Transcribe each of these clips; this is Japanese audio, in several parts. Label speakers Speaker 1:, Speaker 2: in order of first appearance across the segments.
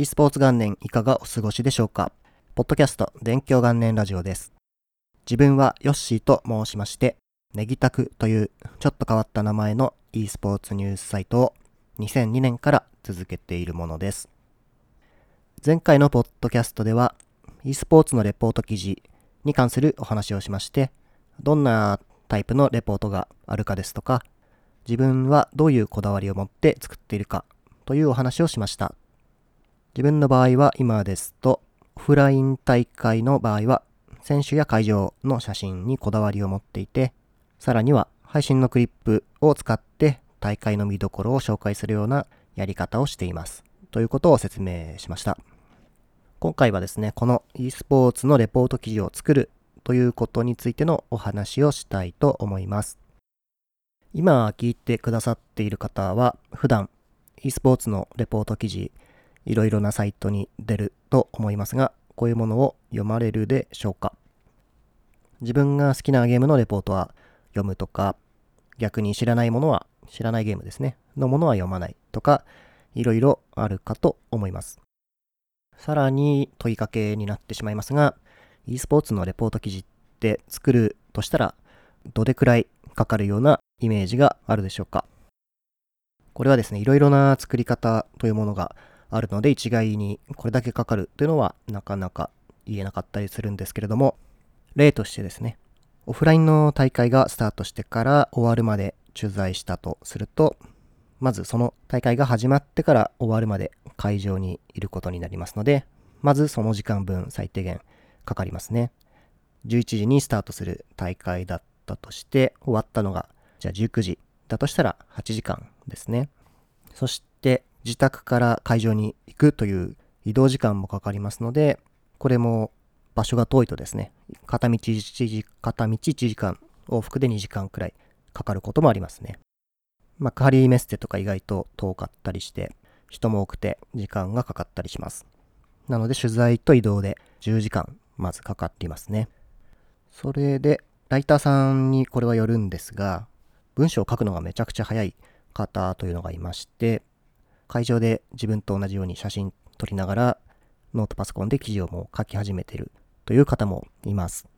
Speaker 1: e スポーツ元年いかがお過ごしでしょうか？ポッドキャスト電気元年ラジオです。自分はヨッシーと申しまして、ネギタクというちょっと変わった名前の e スポーツニュースサイトを2002年から続けているものです。前回のポッドキャストでは e スポーツのレポート記事に関するお話をしまして、どんなタイプのレポートがあるかですとか、自分はどういうこだわりを持って作っているかというお話をしました。自分の場合は今ですと、オフライン大会の場合は、選手や会場の写真にこだわりを持っていて、さらには配信のクリップを使って大会の見どころを紹介するようなやり方をしています。ということを説明しました。今回はですね、この e スポーツのレポート記事を作るということについてのお話をしたいと思います。今聞いてくださっている方は普段 e スポーツのレポート記事いろいろなサイトに出ると思いますがこういうものを読まれるでしょうか？自分が好きなゲームのレポートは読むとか逆に知らないものは知らないゲームですね。のものは読まないとかいろいろあるかと思います。さらに問いかけになってしまいますが e スポーツのレポート記事って作るとしたら、どれくらいかかるようなイメージがあるでしょうか？これはですね、いろいろな作り方というものがあるので、一概にこれだけかかるというのはなかなか言えなかったりするんですけれども、例としてですね、オフラインの大会がスタートしてから終わるまで取材したとすると、まずその大会が始まってから終わるまで会場にいることになりますので、まずその時間分最低限かかりますね。11時にスタートする大会だったとして、終わったのが、じゃあ19時だとしたら8時間ですね。そして自宅から会場に行くという移動時間もかかりますので、これも場所が遠いとですね、片道1時、片道1時間、往復で2時間くらいかかることもありますね。まあ、カリーメステとか意外と遠かったりして、人も多くて時間がかかったりします。なので取材と移動で10時間まずかかっていますね。それで、ライターさんにこれはよるんですが、文章を書くのがめちゃくちゃ早い方というのがいまして、会場で自分と同じように写真撮りながら、ノートパソコンで記事をもう書き始めてるという方もいます。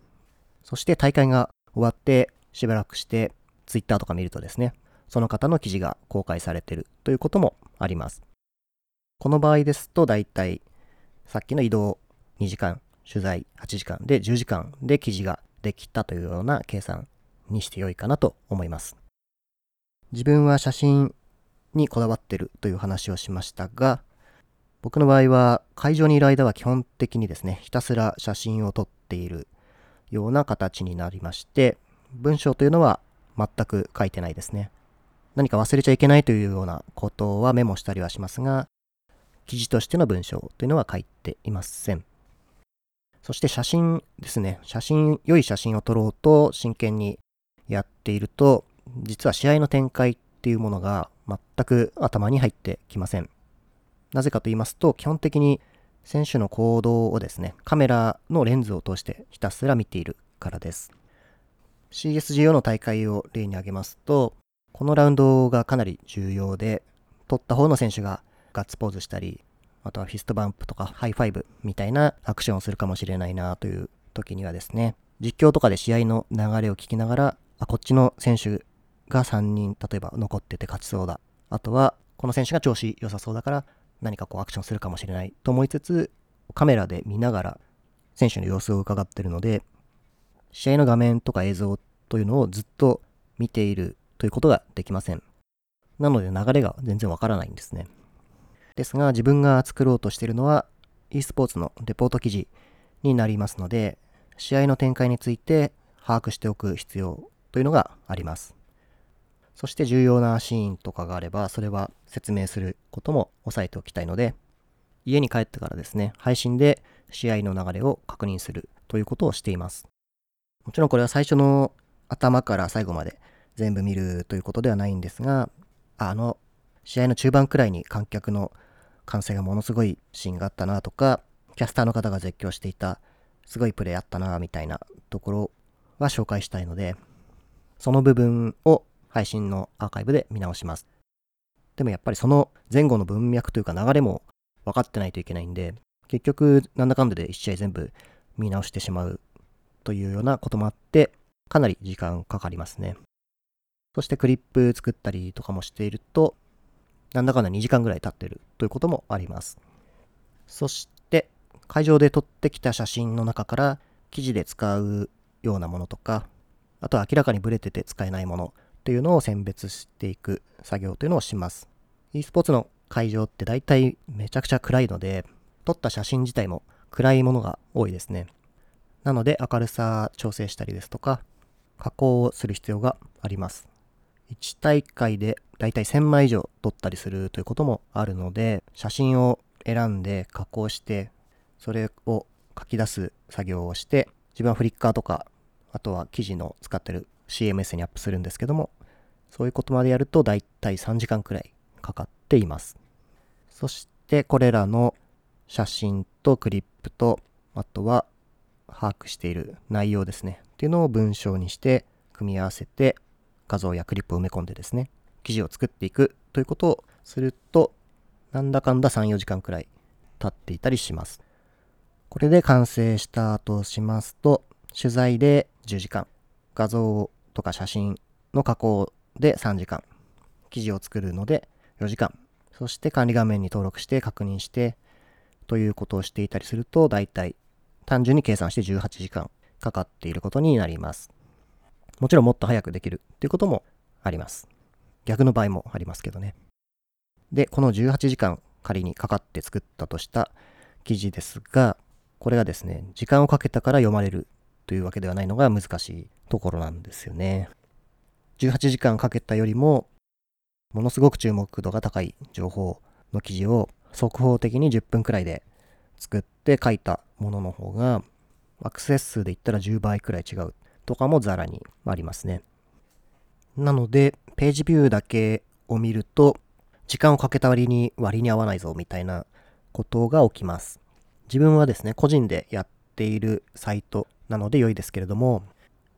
Speaker 1: そして大会が終わってしばらくして Twitter とか見るとですね、その方の記事が公開されてるということもあります。この場合です。と大体さっきの移動2時間取材8時間で10時間で記事ができたというような計算にして良いかなと思います。自分は写真にこだわってるという話をしましたが、僕の場合は会場にいる間は基本的にですね、ひたすら写真を撮っているような形になりまして、文章というのは全く書いてないですね。何か忘れちゃいけないというようなことはメモしたりはしますが、記事としての文章というのは書いていません。そして写真ですね。写真、良い写真を撮ろうと真剣にやっていると、実は試合の展開っていうものが全く頭に入ってきません。なぜかと言いますと、基本的に選手の行動をですね、カメラのレンズを通してひたすら見ているからです。CSGO の大会を例に挙げますと、このラウンドがかなり重要で、取った方の選手がガッツポーズしたり、あとは fist bump とか high five みたいなアクションをするかもしれないなという時にはですね、実況とかで試合の流れを聞きながら、あ、こっちの選手が3人例えば残ってて勝ちそうだ。あとは、この選手が調子良さそうだから何かこうアクションするかもしれないと思いつつ、カメラで見ながら選手の様子を伺ってるので、試合の画面とか映像というのをずっと見ているということができません。なので流れが全然わからないんですね。ですが自分が作ろうとしているのは e スポーツのレポート記事になりますので試合の展開について把握しておく必要というのがあります。そして重要なシーンとかがあればそれは説明することも押さえておきたいので家に帰ってからですね配信で試合の流れを確認するということをしています。もちろんこれは最初の頭から最後まで全部見るということではないんですがあの試合の中盤くらいに観客の歓声がものすごいシーンがあったなとか、キャスターの方が絶叫していたすごいプレーあったなみたいなところは紹介したいので、その部分を配信のアーカイブで見直します。でもやっぱりその前後の文脈というか流れも分かってないといけないんで、結局、なんだかんだで1試合全部見直してしまうというようなこともあって、かなり時間かかりますね。そしてクリップ作ったりとかもしていると、なんだかんだ2時間ぐらい経ってるということもあります。そして、会場で撮ってきた写真の中から記事で使うようなものとか、あとは明らかにブレてて使えないものっていうのを選別していく作業というのをします。e スポーツの会場って大体めちゃくちゃ暗いので、撮った写真自体も暗いものが多いですね。なので明るさ調整したりですとか、加工をする必要があります。1大会で大体1000枚以上撮ったりするということもあるので、写真を選んで加工して、それを書き出す作業をして、自分はフリッカーとか、あとは記事の使ってる CMS にアップするんですけども、そういうことまでやると大体3時間くらいかかっています。そしてこれらの写真とクリップと、あとは把握している内容ですね。っていうのを文章にして組み合わせて画像やクリップを埋め込んでですね、記事を作っていくということをすると、なんだかんだ3、4時間くらい経っていたりします。これで完成したとしますと、取材で10時間、画像をとか写真の加工で3時間、記事を作るので4時間、そして管理画面に登録して確認してということをしていたりすると、だいたい単純に計算して18時間かかっていることになります。もちろんもっと早くできるっていうこともあります。逆の場合もありますけどね。で、この18時間仮にかかって作ったとした記事ですが、これがですね、時間をかけたから読まれるというわけではないのが難しいところなんですよね。18時間かけたよりも、ものすごく注目度が高い情報の記事を速報的に10分くらいで作って書いたものの方が、アクセス数で言ったら10倍くらい違うとかもザラにありますね。なので、ページビューだけを見ると、時間をかけた割に割に合わないぞみたいなことが起きます。自分はですね、個人でやっているサイトなので良いですけれども、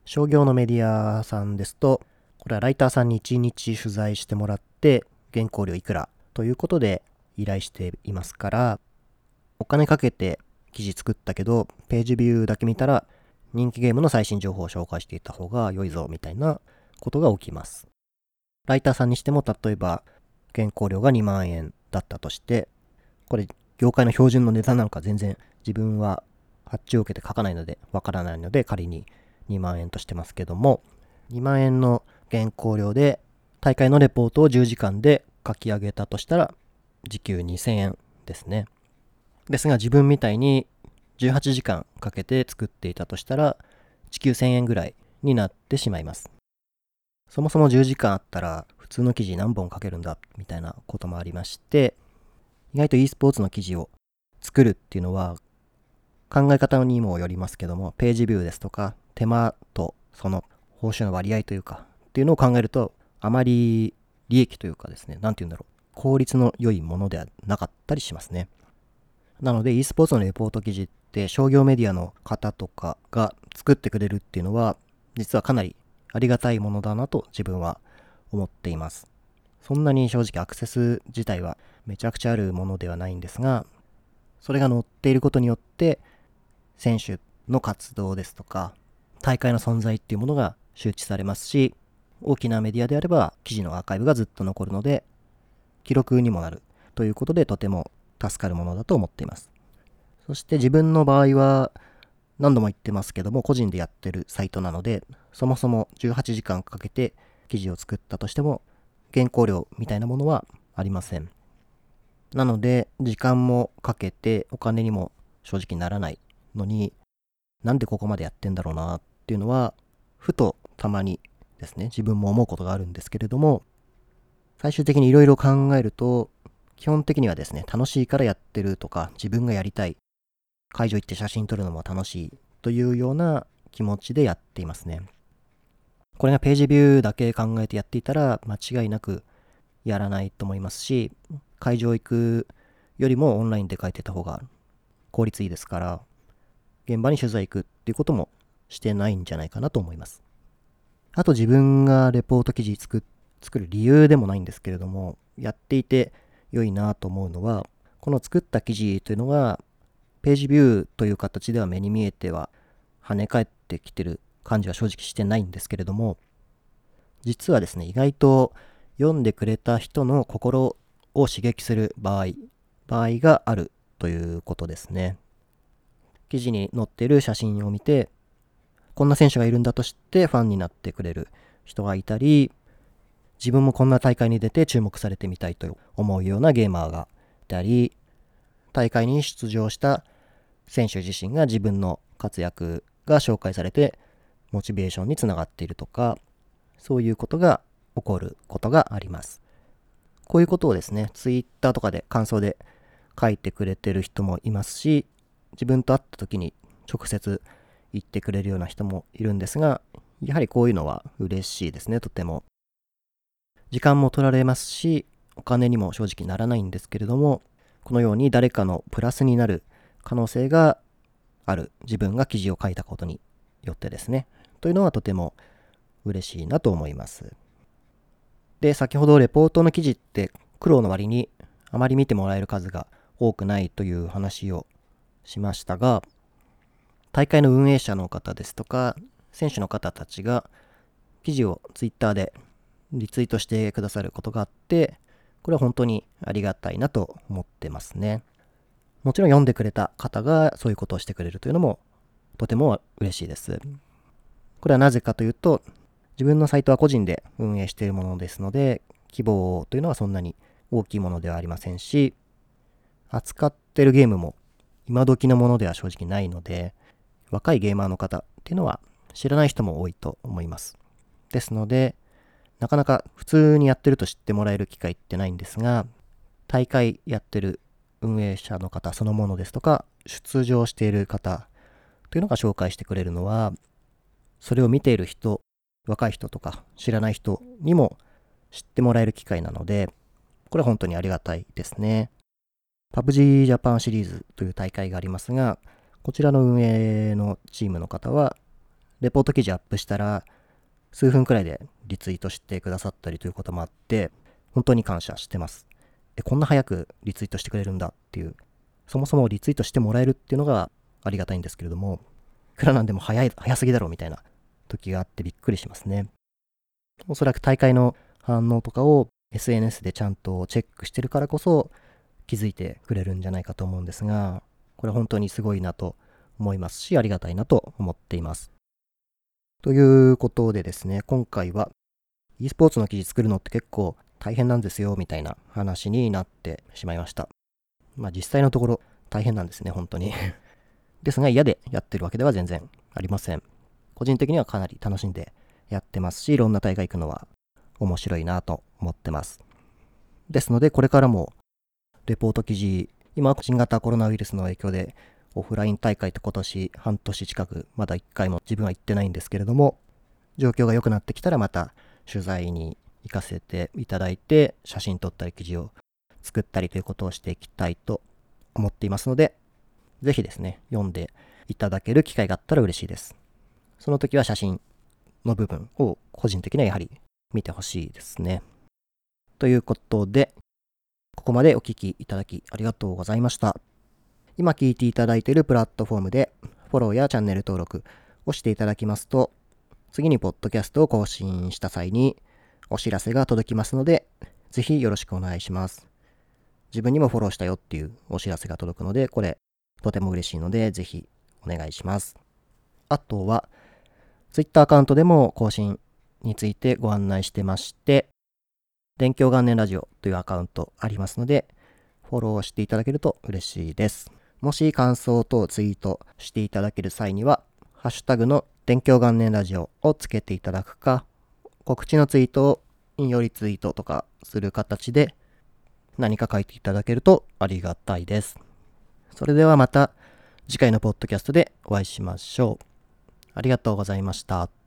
Speaker 1: 商業のメディアさんですと、これはライターさんに1日取材してもらって、原稿料いくらということで依頼していますから、お金かけて記事作ったけど、ページビューだけ見たら、人気ゲームの最新情報を紹介していた方が良いぞ、みたいなことが起きます。ライターさんにしても、例えば、原稿料が2万円だったとして、これ、業界の標準の値段なんか全然自分は発注を受けて書かないので、わからないので、仮に2万円としてますけども、2万円の原稿料で、大会のレポートを10時間で書き上げたとしたら、時給2000円ですね。ですが自分みたいに18時間かけて作っていたとしたら、時給1000円ぐらいになってしまいます。そもそも10時間あったら普通の記事何本書けるんだみたいなこともありまして、意外と e スポーツの記事を作るっていうのは考え方にもよりますけども、ページビューですとか手間とその報酬の割合というかっていうのを考えるとあまり利益というかですね、何て言うんだろう、効率の良いものではなかったりしますね。なので e スポーツのレポート記事って商業メディアの方とかが作ってくれるっていうのは実はかなりありがたいものだなと自分は思っています。そんなに正直アクセス自体はめちゃくちゃあるものではないんですが、それが載っていることによって選手の活動ですとか大会の存在っていうものが周知されますし、大きなメディアであれば記事のアーカイブがずっと残るので記録にもなるということでとても助かるものだと思っています。そして自分の場合は何度も言ってますけども個人でやってるサイトなのでそもそも18時間かけて記事を作ったとしても原稿料みたいなものはありません。なので時間もかけてお金にも正直ならないのになんでここまでやってんだろうなっていうのはふとたまにですね自分も思うことがあるんですけれども最終的にいろいろ考えると基本的にはですね、楽しいからやってるとか、自分がやりたい、会場行って写真撮るのも楽しいというような気持ちでやっていますね。これがページビューだけ考えてやっていたら間違いなくやらないと思いますし、会場行くよりもオンラインで書いてた方が効率いいですから、現場に取材行くっていうこともしてないんじゃないかなと思います。あと自分がレポート記事作作る理由でもないんですけれども、やっていて良いなと思うのは、この作った記事というのが、ページビューという形では目に見えては跳ね返ってきてる感じは正直してないんですけれども、実はですね、意外と読んでくれた人の心を刺激する場合、場合があるということですね。記事に載ってる写真を見て、こんな選手がいるんだと知ってファンになってくれる人がいたり、自分もこんな大会に出て注目されてみたいと思うようなゲーマーがいたり、大会に出場した選手自身が自分の活躍が紹介されてモチベーションにつながっているとか、そういうことが起こることがあります。こういうことをですね、ツイッターとかで感想で書いてくれてる人もいますし、自分と会った時に直接言ってくれるような人もいるんですが、やはりこういうのは嬉しいですね、とても。時間も取られますし、お金にも正直ならないんですけれども、このように誰かのプラスになる可能性がある自分が記事を書いたことによってですね、というのはとても嬉しいなと思います。で、先ほどレポートの記事って苦労の割にあまり見てもらえる数が多くないという話をしましたが、大会の運営者の方ですとか、選手の方たちが記事をツイッターでリツイートしてくださることがあって、これは本当にありがたいなと思ってますね。もちろん読んでくれた方がそういうことをしてくれるというのもとても嬉しいです。これはなぜかというと、自分のサイトは個人で運営しているものですので、希望というのはそんなに大きいものではありませんし、扱ってるゲームも今時のものでは正直ないので、若いゲーマーの方っていうのは知らない人も多いと思います。ですので、なかなか普通にやってると知ってもらえる機会ってないんですが、大会やってる運営者の方そのものですとか、出場している方というのが紹介してくれるのは、それを見ている人、若い人とか知らない人にも知ってもらえる機会なので、これは本当にありがたいですね。PUBG Japan シリーズという大会がありますが、こちらの運営のチームの方は、レポート記事アップしたら、数分くらいでリツイートしてくださったりということもあって、本当に感謝してます。え、こんな早くリツイートしてくれるんだっていう、そもそもリツイートしてもらえるっていうのがありがたいんですけれども、いくらなんでも早い、早すぎだろうみたいな時があってびっくりしますね。おそらく大会の反応とかを SNS でちゃんとチェックしてるからこそ気づいてくれるんじゃないかと思うんですが、これ本当にすごいなと思いますし、ありがたいなと思っています。ということでですね、今回は e スポーツの記事作るのって結構大変なんですよみたいな話になってしまいました。まあ実際のところ大変なんですね、本当に ですが嫌でやってるわけでは全然ありません。個人的にはかなり楽しんでやってますし、いろんな大会行くのは面白いなと思ってます。ですので、これからもレポート記事、今新型コロナウイルスの影響でオフライン大会って今年半年近くまだ1回も自分は行ってないんですけれども、状況が良くなってきたらまた取材に行かせていただいて、写真撮ったり記事を作ったりということをしていきたいと思っていますので、ぜひですね、読んでいただける機会があったら嬉しいです。その時は写真の部分を個人的にはやはり見てほしいですね。ということで、ここまでお聴きいただきありがとうございました。今聞いていただいているプラットフォームでフォローやチャンネル登録をしていただきますと、次にポッドキャストを更新した際にお知らせが届きますので、ぜひよろしくお願いします。自分にもフォローしたよっていうお知らせが届くので、これとても嬉しいので、ぜひお願いします。あとは、Twitter アカウントでも更新についてご案内してまして、勉強元年ラジオというアカウントありますので、フォローしていただけると嬉しいです。もし感想等ツイートしていただける際には、ハッシュタグの勉強元年ラジオをつけていただくか、告知のツイートを引用リツイートとかする形で何か書いていただけるとありがたいです。それではまた次回のポッドキャストでお会いしましょう。ありがとうございました。